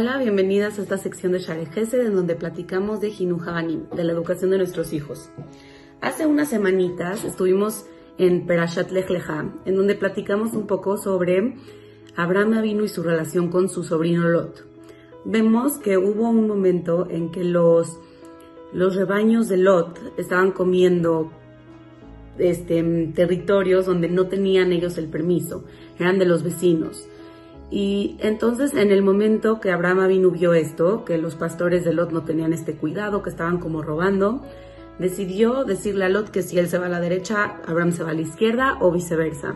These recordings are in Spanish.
Hola, bienvenidas a esta sección de Share Gesed en donde platicamos de Hinu de la educación de nuestros hijos. Hace unas semanitas estuvimos en Perashat Lech Lecha, en donde platicamos un poco sobre Abraham Avinu y su relación con su sobrino Lot. Vemos que hubo un momento en que los, los rebaños de Lot estaban comiendo este, territorios donde no tenían ellos el permiso, eran de los vecinos. Y entonces en el momento que Abraham Avinu vio esto, que los pastores de Lot no tenían este cuidado, que estaban como robando, decidió decirle a Lot que si él se va a la derecha, Abraham se va a la izquierda o viceversa.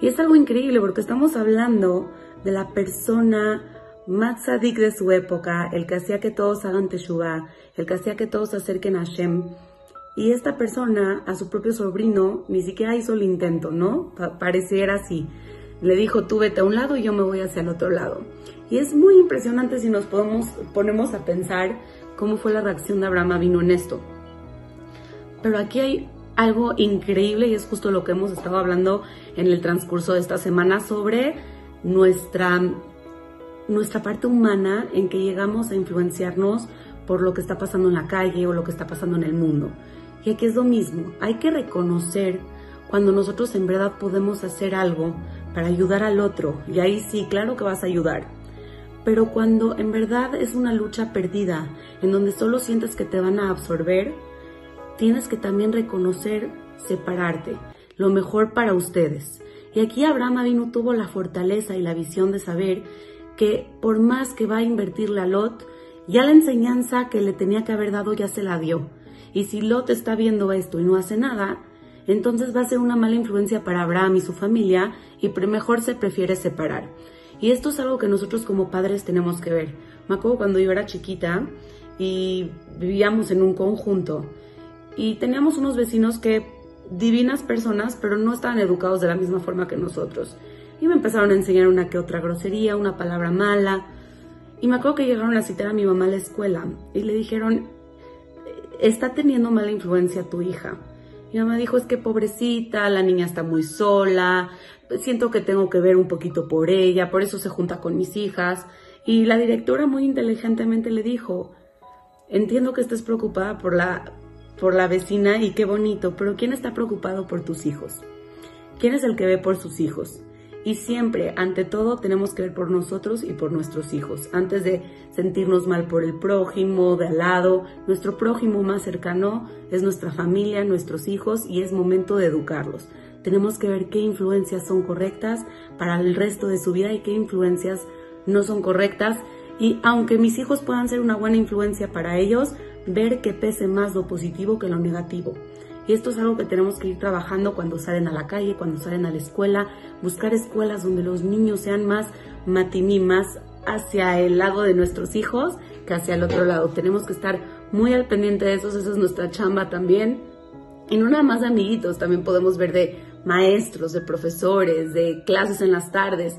Y es algo increíble porque estamos hablando de la persona más sadik de su época, el que hacía que todos hagan teshuvah, el que hacía que todos se acerquen a Hashem. Y esta persona, a su propio sobrino, ni siquiera hizo el intento, ¿no? pareciera así le dijo, tú vete a un lado y yo me voy hacia el otro lado. Y es muy impresionante si nos ponemos a pensar cómo fue la reacción de Abraham vino en esto. Pero aquí hay algo increíble y es justo lo que hemos estado hablando en el transcurso de esta semana sobre nuestra, nuestra parte humana en que llegamos a influenciarnos por lo que está pasando en la calle o lo que está pasando en el mundo. Y aquí es lo mismo, hay que reconocer cuando nosotros en verdad podemos hacer algo para ayudar al otro, y ahí sí, claro que vas a ayudar. Pero cuando en verdad es una lucha perdida, en donde solo sientes que te van a absorber, tienes que también reconocer separarte, lo mejor para ustedes. Y aquí Abraham Avinu tuvo la fortaleza y la visión de saber que por más que va a invertirle a Lot, ya la enseñanza que le tenía que haber dado ya se la dio. Y si Lot está viendo esto y no hace nada, entonces va a ser una mala influencia para Abraham y su familia y mejor se prefiere separar. Y esto es algo que nosotros como padres tenemos que ver. Me acuerdo cuando yo era chiquita y vivíamos en un conjunto y teníamos unos vecinos que divinas personas, pero no estaban educados de la misma forma que nosotros. Y me empezaron a enseñar una que otra grosería, una palabra mala. Y me acuerdo que llegaron a citar a mi mamá a la escuela y le dijeron, está teniendo mala influencia tu hija. Mi mamá dijo, es que pobrecita, la niña está muy sola, siento que tengo que ver un poquito por ella, por eso se junta con mis hijas. Y la directora muy inteligentemente le dijo, entiendo que estés preocupada por la, por la vecina y qué bonito, pero ¿quién está preocupado por tus hijos? ¿Quién es el que ve por sus hijos? Y siempre, ante todo, tenemos que ver por nosotros y por nuestros hijos. Antes de sentirnos mal por el prójimo, de al lado, nuestro prójimo más cercano es nuestra familia, nuestros hijos y es momento de educarlos. Tenemos que ver qué influencias son correctas para el resto de su vida y qué influencias no son correctas. Y aunque mis hijos puedan ser una buena influencia para ellos, ver que pese más lo positivo que lo negativo. Y esto es algo que tenemos que ir trabajando cuando salen a la calle, cuando salen a la escuela, buscar escuelas donde los niños sean más matimí, más hacia el lado de nuestros hijos que hacia el otro lado. Tenemos que estar muy al pendiente de eso, esa es nuestra chamba también. Y no nada más de amiguitos, también podemos ver de maestros, de profesores, de clases en las tardes,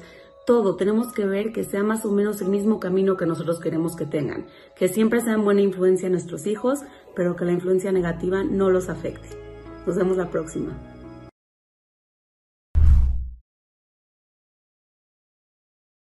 todo, tenemos que ver que sea más o menos el mismo camino que nosotros queremos que tengan, que siempre sean buena influencia nuestros hijos, pero que la influencia negativa no los afecte. Nos vemos la próxima.